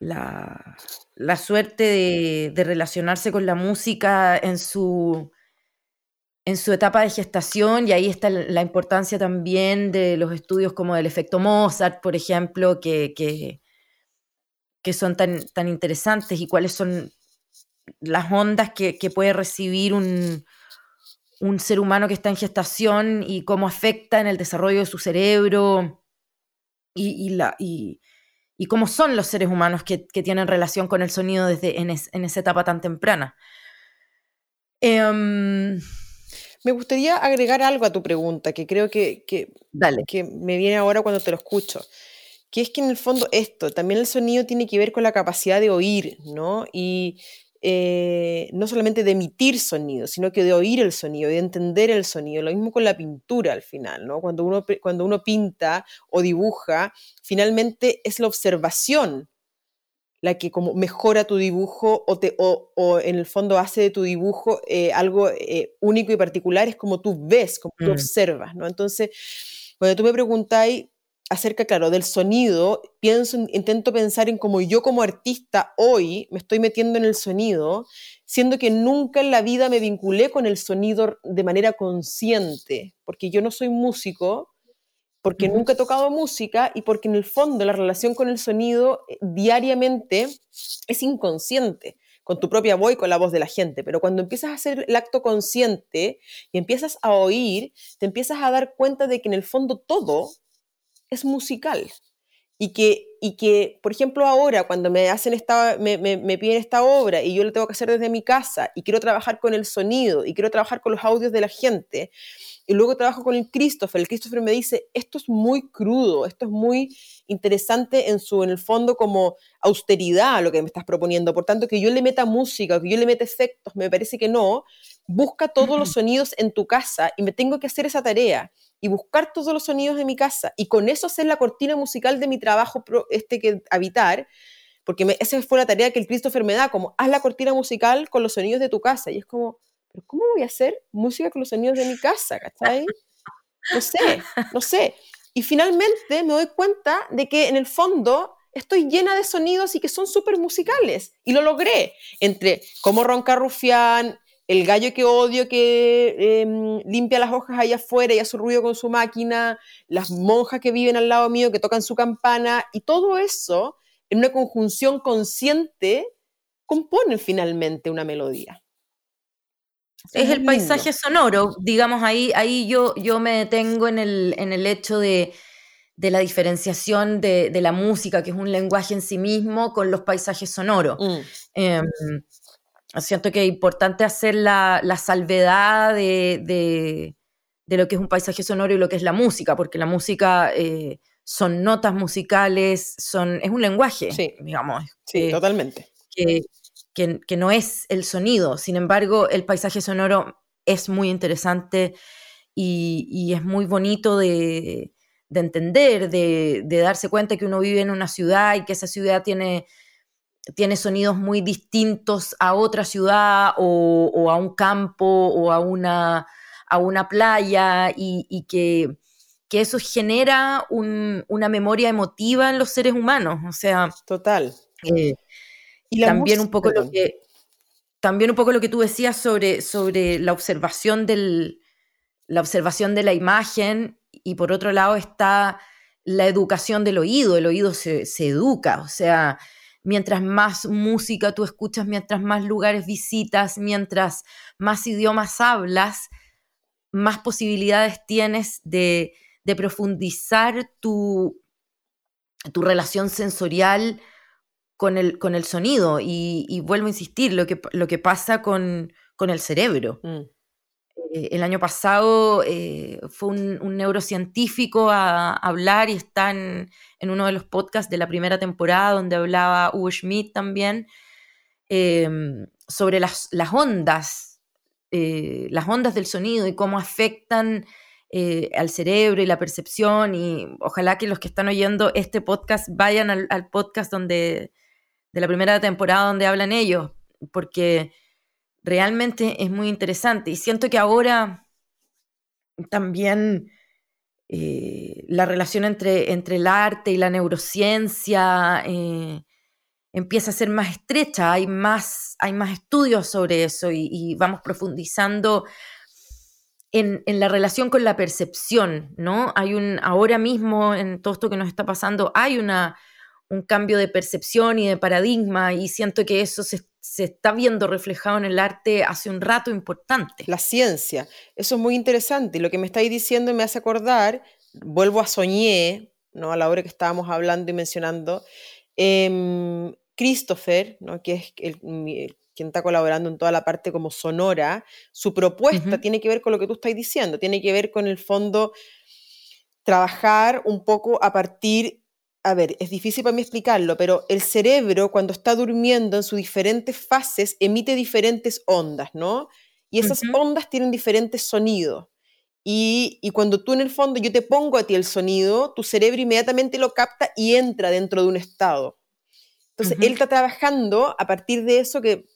la, la suerte de, relacionarse con la música en su, en su etapa de gestación y ahí está la importancia también de los estudios como del efecto Mozart, por ejemplo, que, que que son tan, tan interesantes y cuáles son las ondas que, puede recibir un, ser humano que está en gestación y cómo afecta en el desarrollo de su cerebro y, la, y, cómo son los seres humanos que, tienen relación con el sonido desde en, esa etapa tan temprana. Em, me gustaría agregar algo a tu pregunta, que creo que, que, que me viene ahora cuando te lo escucho que es que en el fondo esto, también el sonido tiene que ver con la capacidad de oír, ¿no? Y eh, no solamente de emitir sonido, sino que de oír el sonido, de entender el sonido. Lo mismo con la pintura al final, ¿no? Cuando uno, cuando uno pinta o dibuja, finalmente es la observación la que como mejora tu dibujo o, te, o, en el fondo hace de tu dibujo eh, algo eh, único y particular, es como tú ves, como tú mm. observas, ¿no? Entonces, cuando tú me preguntáis acerca, claro, del sonido, pienso, intento pensar en cómo yo como artista hoy me estoy metiendo en el sonido, siendo que nunca en la vida me vinculé con el sonido de manera consciente, porque yo no soy músico, porque nunca he tocado música y porque en el fondo la relación con el sonido eh, diariamente es inconsciente con tu propia voz y con la voz de la gente, pero cuando empiezas a hacer el acto consciente y empiezas a oír, te empiezas a dar cuenta de que en el fondo todo es musical. Y que, y que, por ejemplo, ahora cuando me, hacen esta, me, me, piden esta obra y yo lo tengo que hacer desde mi casa y quiero trabajar con el sonido y quiero trabajar con los audios de la gente, y luego trabajo con el Christopher, el Christopher me dice, esto es muy crudo, esto es muy interesante en su, en el fondo, como austeridad lo que me estás proponiendo, por tanto, que yo le meta música, que yo le meta efectos, me parece que no, busca todos los sonidos en tu casa y me tengo que hacer esa tarea y buscar todos los sonidos de mi casa y con eso hacer la cortina musical de mi trabajo este que habitar, porque esa fue la tarea que el Christopher me da, como haz la cortina musical con los sonidos de tu casa y es como, pero ¿cómo voy a hacer música con los sonidos de mi casa? ¿Cachai? No sé, no sé. Y finalmente me doy cuenta de que en el fondo estoy llena de sonidos y que son súper musicales. Y lo logré. Entre cómo ronca Rufián, el gallo que odio que em, limpia las hojas allá afuera y hace ruido con su máquina, las monjas que viven al lado mío que tocan su campana, y todo eso, en una conjunción consciente, compone finalmente una melodía. Es, el paisaje sonoro, digamos, ahí, ahí yo, yo me detengo en el, en el hecho de, de la diferenciación de, de, la música, que es un lenguaje en sí mismo, con los paisajes sonoros. Mm. Em, siento que es importante hacer la, la salvedad de, de, de, lo que es un paisaje sonoro y lo que es la música, porque la música eh, son notas musicales, son, es un lenguaje, digamos. Sí, totalmente. Que, que, no es el sonido. Sin embargo, el paisaje sonoro es muy interesante y, es muy bonito de, entender, de, darse cuenta que uno vive en una ciudad y que esa ciudad tiene, tiene sonidos muy distintos a otra ciudad o, a un campo o a una, a una playa y, que, eso genera una memoria emotiva en los seres humanos. O sea, total. Eh, y también un poco lo que también un poco lo que tú decías sobre, sobre la observación del la observación de la imagen y por otro lado está la educación del oído, el oído se, educa, o sea, mientras más música tú escuchas, mientras más lugares visitas, mientras más idiomas hablas, más posibilidades tienes de, profundizar tu, tu relación sensorial con el, con el sonido. Y, vuelvo a insistir, lo que, lo que pasa con, el cerebro. Mm. Eh, el año pasado eh, fue un, neurocientífico a, hablar y está en, uno de los podcasts de la primera temporada donde hablaba Hugo Schmidt también em, sobre las, ondas, eh, las ondas del sonido y cómo afectan al cerebro y la percepción y ojalá que los que están oyendo este podcast vayan al podcast donde de la primera temporada donde hablan ellos, porque realmente es muy interesante. Y siento que ahora también eh, la relación entre, entre, el arte y la neurociencia eh, empieza a ser más estrecha, hay más, hay más estudios sobre eso y, vamos profundizando en, en, la relación con la percepción, ¿no? Hay un, ahora mismo en todo esto que nos está pasando, hay una un cambio de percepción y de paradigma y siento que eso se, está viendo reflejado en el arte hace un rato importante. La ciencia, eso es muy interesante y lo que me estáis diciendo me hace acordar, vuelvo a Soñé, ¿no? a la hora que estábamos hablando y mencionando, eh, Christopher, ¿no? que es el, quien está colaborando en toda la parte como sonora, su propuesta tiene que ver con lo que tú estás diciendo, tiene que ver con el fondo trabajar un poco a partir a ver, es difícil para mí explicarlo, pero el cerebro cuando está durmiendo en sus diferentes fases emite diferentes ondas, ¿no? Y esas ondas tienen diferentes sonidos. Y, cuando tú en el fondo yo te pongo a ti el sonido, tu cerebro inmediatamente lo capta y entra dentro de un estado. Entonces, él está trabajando a partir de eso que,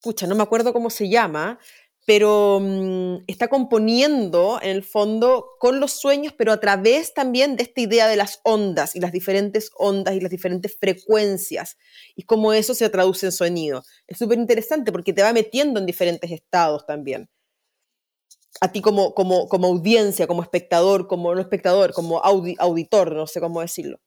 pucha, no me acuerdo cómo se llama, pero mm, está componiendo en el fondo con los sueños, pero a través también de esta idea de las ondas y las diferentes ondas y las diferentes frecuencias y cómo eso se traduce en sonido. Es súper interesante porque te va metiendo en diferentes estados también. A ti como, como, como audiencia, como espectador, como no espectador, como auditor, no sé cómo decirlo.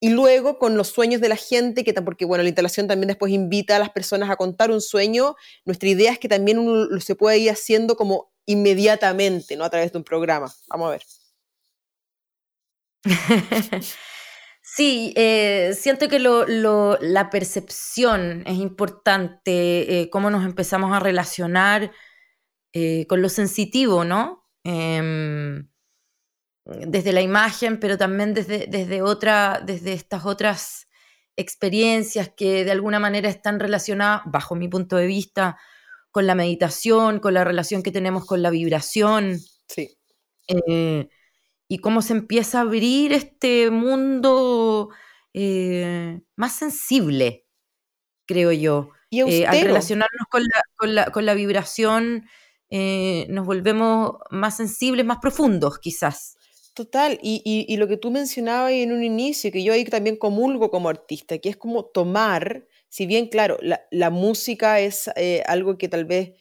Y luego con los sueños de la gente, que porque bueno, la instalación también después invita a las personas a contar un sueño. Nuestra idea es que también uno lo se puede ir haciendo como inmediatamente, ¿no? A través de un programa. Vamos a ver. Sí, eh, siento que la percepción es importante, eh, cómo nos empezamos a relacionar eh, con lo sensitivo, ¿no? Desde la imagen, pero también desde, desde, otra, desde estas otras experiencias que de alguna manera están relacionadas, bajo mi punto de vista, con la meditación, con la relación que tenemos con la vibración. Sí. Eh, y cómo se empieza a abrir este mundo eh, más sensible, creo yo. Y eh, al relacionarnos con la, con la, vibración, nos volvemos más sensibles, más profundos, quizás. Total, y, lo que tú mencionabas en un inicio, que yo ahí también comulgo como artista, que es como tomar, si bien, claro, la, música es algo que tal vez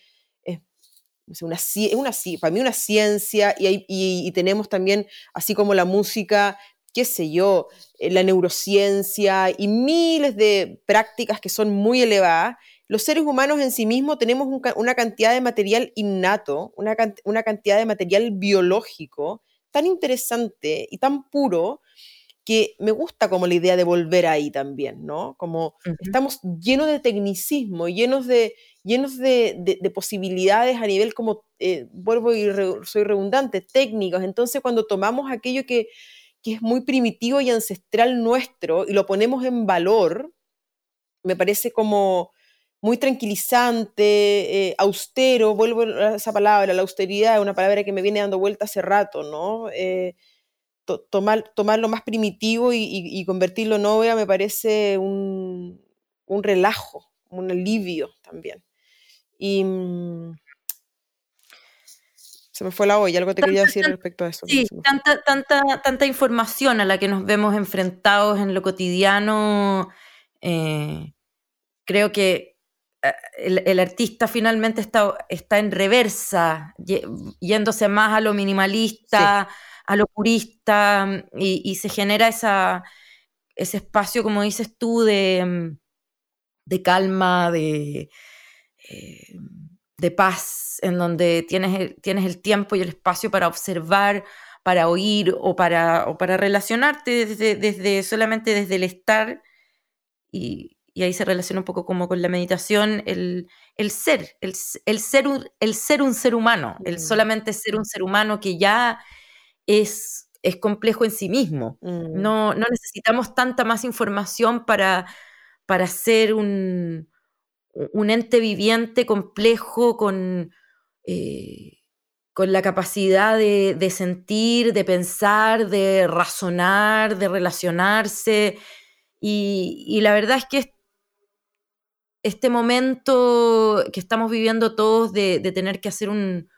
una, una, para mí una ciencia y, tenemos también, así como la música, qué sé yo, eh, la neurociencia y miles de prácticas que son muy elevadas, los seres humanos en sí mismos tenemos una cantidad de material innato, una, una cantidad de material biológico tan interesante y tan puro que me gusta como la idea de volver ahí también, ¿no? Como estamos llenos de tecnicismo, llenos de, llenos de, posibilidades a nivel como, eh, vuelvo y soy redundante, técnicos. Entonces cuando tomamos aquello que, es muy primitivo y ancestral nuestro y lo ponemos en valor, me parece como muy tranquilizante, eh, austero, vuelvo a esa palabra, la austeridad es una palabra que me viene dando vuelta hace rato, ¿no? Eh, tomar, tomar lo más primitivo y, convertirlo en obra me parece un, relajo, un alivio también. Y mm, se me fue la olla, algo te quería decir respecto a eso. Sí, tanta, tanta, tanta información a la que nos vemos enfrentados en lo cotidiano. Eh, creo que eh, el, artista finalmente está, está en reversa, yéndose más a lo minimalista a lo purista mm, y, se genera esa, ese espacio, como dices tú, de, de calma, de, eh, de paz, en donde tienes el, tienes el tiempo y el espacio para observar, para oír o para, o para relacionarte desde, desde, solamente desde el estar. Y, ahí se relaciona un poco como con la meditación, el, ser, el, ser un, el ser un ser humano, el mm. solamente ser un ser humano que ya es, es complejo en sí mismo. Mm. No, no, necesitamos tanta más información para, para ser un, un ente viviente complejo con, eh, con la capacidad de, de, sentir, de pensar, de razonar, de relacionarse. Y, y, la verdad es que este momento que estamos viviendo todos de, de tener que hacer un,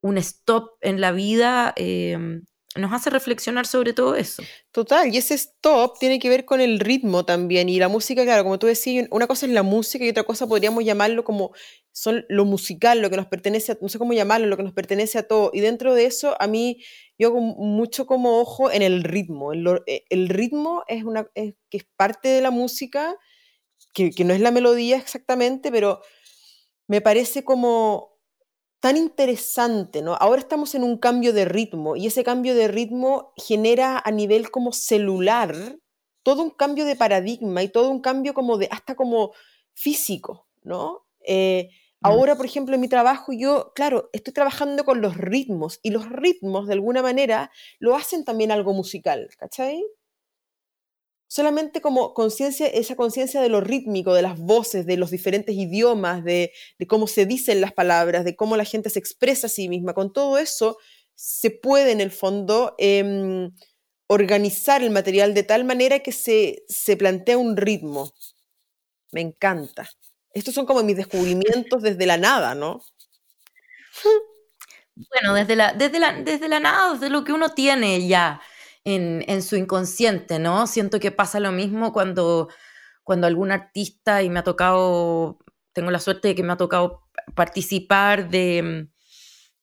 un stop en la vida, em, nos hace reflexionar sobre todo eso. Total, y ese stop tiene que ver con el ritmo también. Y la música, claro, como tú decías, una cosa es la música y otra cosa podríamos llamarlo como son lo musical, lo que nos pertenece, a, no sé cómo llamarlo, lo que nos pertenece a todo. Y dentro de eso, a mí, yo hago mucho como ojo en el ritmo. Eh, el, ritmo es una, que es parte de la música, que, que no es la melodía exactamente, pero me parece como tan interesante, ¿no? Ahora estamos en un cambio de ritmo y ese cambio de ritmo genera a nivel como celular todo un cambio de paradigma y todo un cambio como de, hasta como físico, ¿no? Eh, mm. ahora, por ejemplo, en mi trabajo yo, claro, estoy trabajando con los ritmos y los ritmos de alguna manera lo hacen también algo musical, ¿cachai? Solamente como conciencia, esa conciencia de lo rítmico, de las voces, de los diferentes idiomas, de, cómo se dicen las palabras, de cómo la gente se expresa a sí misma, con todo eso se puede en el fondo em, organizar el material de tal manera que se, se plantea un ritmo. Me encanta. Estos son como mis descubrimientos desde la nada, ¿no? Bueno, desde la, desde la, desde la nada, desde lo que uno tiene ya en, su inconsciente, ¿no? Siento que pasa lo mismo cuando, cuando algún artista, y me ha tocado, tengo la suerte de que me ha tocado participar de,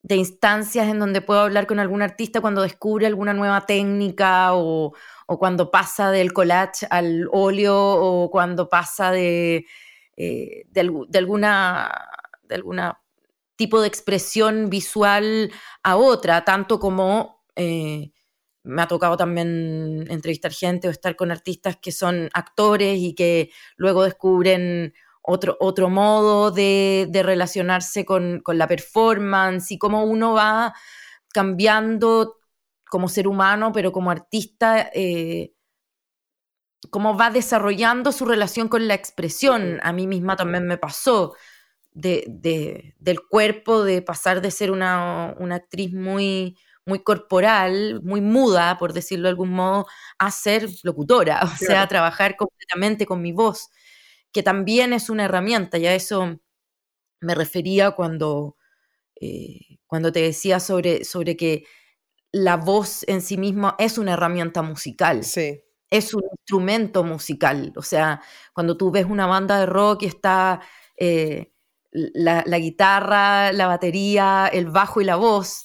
de instancias en donde puedo hablar con algún artista cuando descubre alguna nueva técnica o, o cuando pasa del collage al óleo o cuando pasa de, eh, de, alguna, de alguna tipo de expresión visual a otra, tanto como eh, me ha tocado también entrevistar gente o estar con artistas que son actores y que luego descubren otro, otro modo de, relacionarse con, la performance y cómo uno va cambiando como ser humano, pero como artista, eh, cómo va desarrollando su relación con la expresión. A mí misma también me pasó. del cuerpo, de pasar de ser una, actriz muy, muy corporal, muy muda, por decirlo de algún modo, a ser locutora, o sea, trabajar completamente con mi voz, que también es una herramienta, y a eso me refería cuando, eh, cuando te decía sobre, sobre que la voz en sí misma es una herramienta musical. Sí. Es un instrumento musical. O sea, cuando tú ves una banda de rock y está eh, la, guitarra, la batería, el bajo y la voz,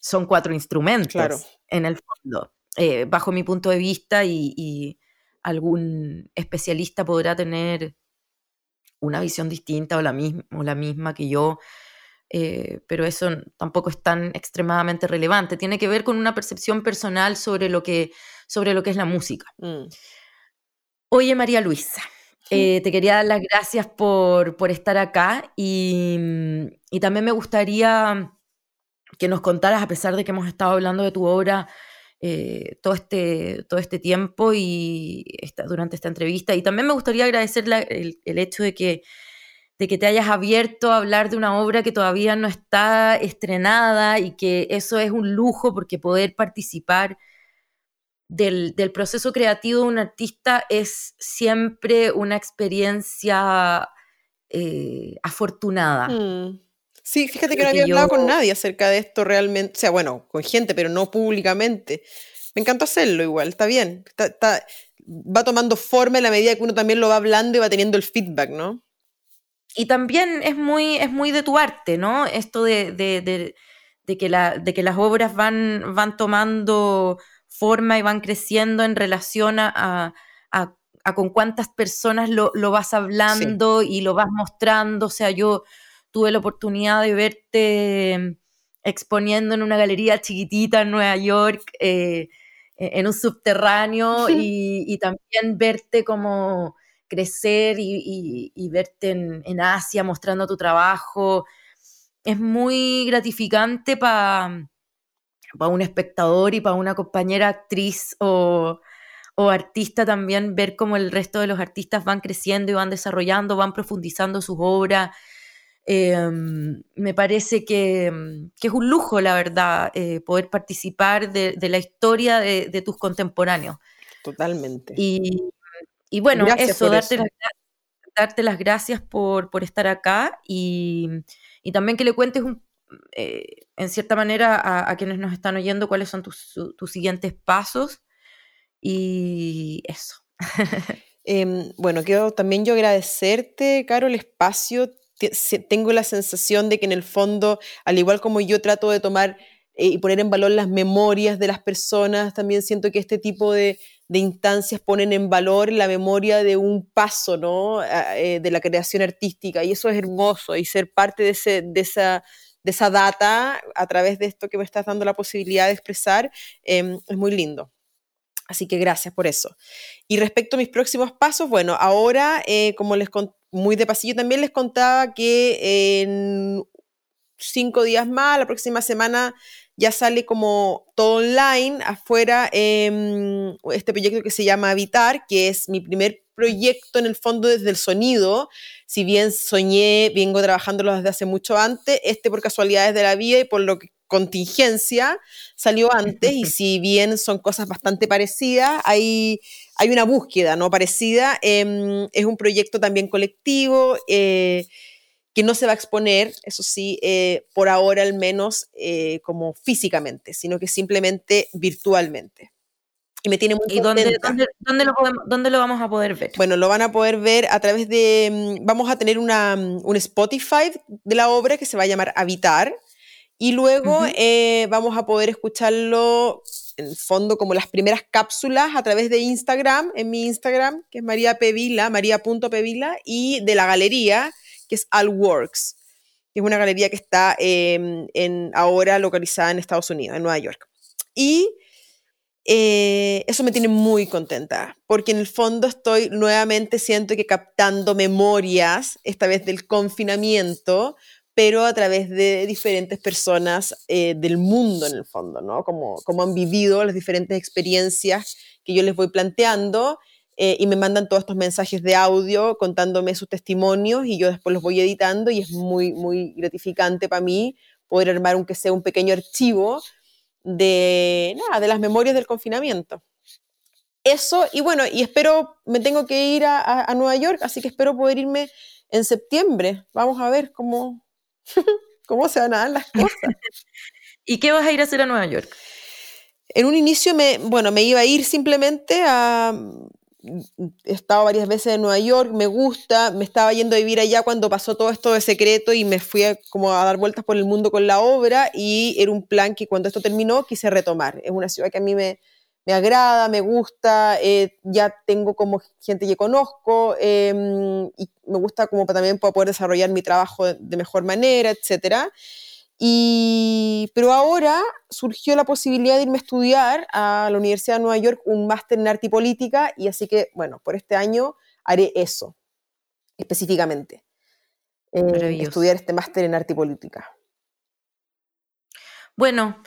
son cuatro instrumentos en el fondo, eh, bajo mi punto de vista y, algún especialista podrá tener una visión distinta o la, o la misma que yo, eh, pero eso tampoco es tan extremadamente relevante. Tiene que ver con una percepción personal sobre lo que, sobre lo que es la música. Mm. Oye, María Luisa, eh, te quería dar las gracias por, estar acá y, también me gustaría que nos contaras, a pesar de que hemos estado hablando de tu obra eh, todo, este, todo este tiempo y durante esta entrevista, y también me gustaría agradecer el, el hecho de que de que te hayas abierto a hablar de una obra que todavía no está estrenada y que eso es un lujo porque poder participar del, proceso creativo de un artista es siempre una experiencia eh, afortunada. Mm. Sí, fíjate que no había hablado con nadie acerca de esto realmente, o sea, bueno, con gente, pero no públicamente. Me encanta hacerlo igual, está bien. va tomando forma en la medida que uno también lo va hablando y va teniendo el feedback, ¿no? y también es muy, es muy de tu arte, ¿no? Esto de, que, la, de que las obras van, van tomando forma y van creciendo en relación a, con cuántas personas lo, vas hablando y lo vas mostrando. O sea, yo tuve la oportunidad de verte exponiendo en una galería chiquitita en Nueva York, eh, e, en un subterráneo, y, y también verte como crecer y, verte en, Asia mostrando tu trabajo. Es muy gratificante para un espectador y para una compañera actriz o, artista también ver cómo el resto de los artistas van creciendo y van desarrollando, van profundizando sus obras. Em, me parece que, es un lujo, la verdad, eh, poder participar de, la historia de, de, tus contemporáneos. Totalmente. Y, y bueno, eso, darte, Las, darte, Las, gracias por, estar acá y, también que le cuentes eh, en cierta manera a, quienes nos están oyendo cuáles son tus, siguientes pasos y eso. Em, bueno, quiero también yo agradecerte, Caro, el espacio. Tengo la sensación de que en el fondo, al igual como yo trato de tomar eh, y poner en valor las memorias de las personas, también siento que este tipo de, instancias ponen en valor la memoria de un paso, ¿no? Eh, de la creación artística. Y eso es hermoso. Y ser parte de, ese, de, esa, de esa data a través de esto que me estás dando la posibilidad de expresar em, es muy lindo. Así que gracias por eso. Y respecto a mis próximos pasos, bueno, ahora, eh, como les muy de pasillo, también les contaba que en cinco días más, la próxima semana, ya sale como todo online afuera este proyecto que se llama Habitar, que es mi primer proyecto en el fondo desde el sonido. Si bien soñé, vengo trabajándolo desde hace mucho antes, este por casualidades de la vida y por lo que contingencia salió antes y si bien son cosas bastante parecidas, hay, hay una búsqueda no parecida. Em, es un proyecto también colectivo. Eh, que no se va a exponer, eso sí, eh, por ahora al menos eh, como físicamente, sino que simplemente virtualmente. Y me tiene muy ¿Y dónde, dónde, lo dónde, lo vamos a poder ver? Bueno, lo van a poder ver a través de, mm, vamos a tener una, mm, un Spotify de la obra que se va a llamar Habitar, y luego eh, vamos a poder escucharlo en el fondo como las primeras cápsulas a través de Instagram, en mi Instagram, que es María Pevila, maría.pevila, y de la galería, que es Allworks, que es una galería que está em, en, ahora localizada en Estados Unidos, en Nueva York. Y eh, eso me tiene muy contenta, porque en el fondo estoy nuevamente, siento que captando memorias, esta vez del confinamiento, pero a través de diferentes personas eh, del mundo en el fondo, ¿no? Como, como han vivido las diferentes experiencias que yo les voy planteando eh, y me mandan todos estos mensajes de audio contándome sus testimonios y yo después los voy editando y es muy, muy gratificante para mí poder armar aunque sea un pequeño archivo de, nada, de las memorias del confinamiento. Eso, y bueno, y espero, me tengo que ir a, a Nueva York, así que espero poder irme en septiembre. Vamos a ver cómo, cómo se van a dar las cosas. ¿Y qué vas a ir a hacer a Nueva York? En un inicio, me, bueno, me iba a ir simplemente a... He estado varias veces en Nueva York, me gusta, me estaba yendo a vivir allá cuando pasó todo esto de secreto y me fui a, como a dar vueltas por el mundo con la obra y era un plan que cuando esto terminó quise retomar. Es una ciudad que a mí me, me agrada, me gusta, eh, ya tengo como gente que conozco em, y me gusta como también poder desarrollar mi trabajo de, mejor manera, etcétera. Y, pero ahora surgió la posibilidad de irme a estudiar a la Universidad de Nueva York un máster en arte y política y así que, bueno, por este año haré eso específicamente. Eh, estudiar este máster en arte y política. Bueno,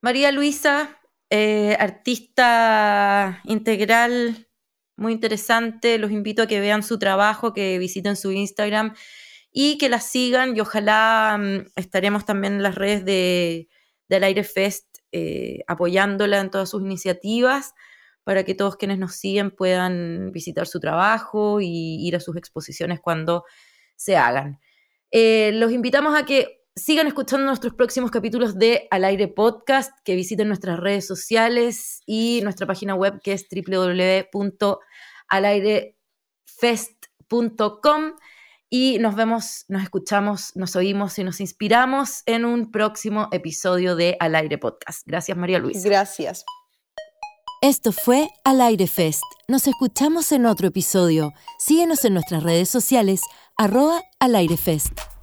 María Luisa, eh, artista integral, muy interesante. Los invito a que vean su trabajo, que visiten su Instagram y que la sigan y ojalá mm, estaremos también en las redes de, del Aire Fest eh, apoyándola en todas sus iniciativas para que todos quienes nos siguen puedan visitar su trabajo y ir a sus exposiciones cuando se hagan. Eh, los invitamos a que sigan escuchando nuestros próximos capítulos de Al Aire Podcast, que visiten nuestras redes sociales y nuestra página web que es www.alairefest.com y nos vemos, nos escuchamos, nos oímos y nos inspiramos en un próximo episodio de Al Aire Podcast. Gracias, María Luisa. Gracias. Esto fue Al Aire Fest. Nos escuchamos en otro episodio. Síguenos en nuestras redes sociales, arroba Al Aire Fest.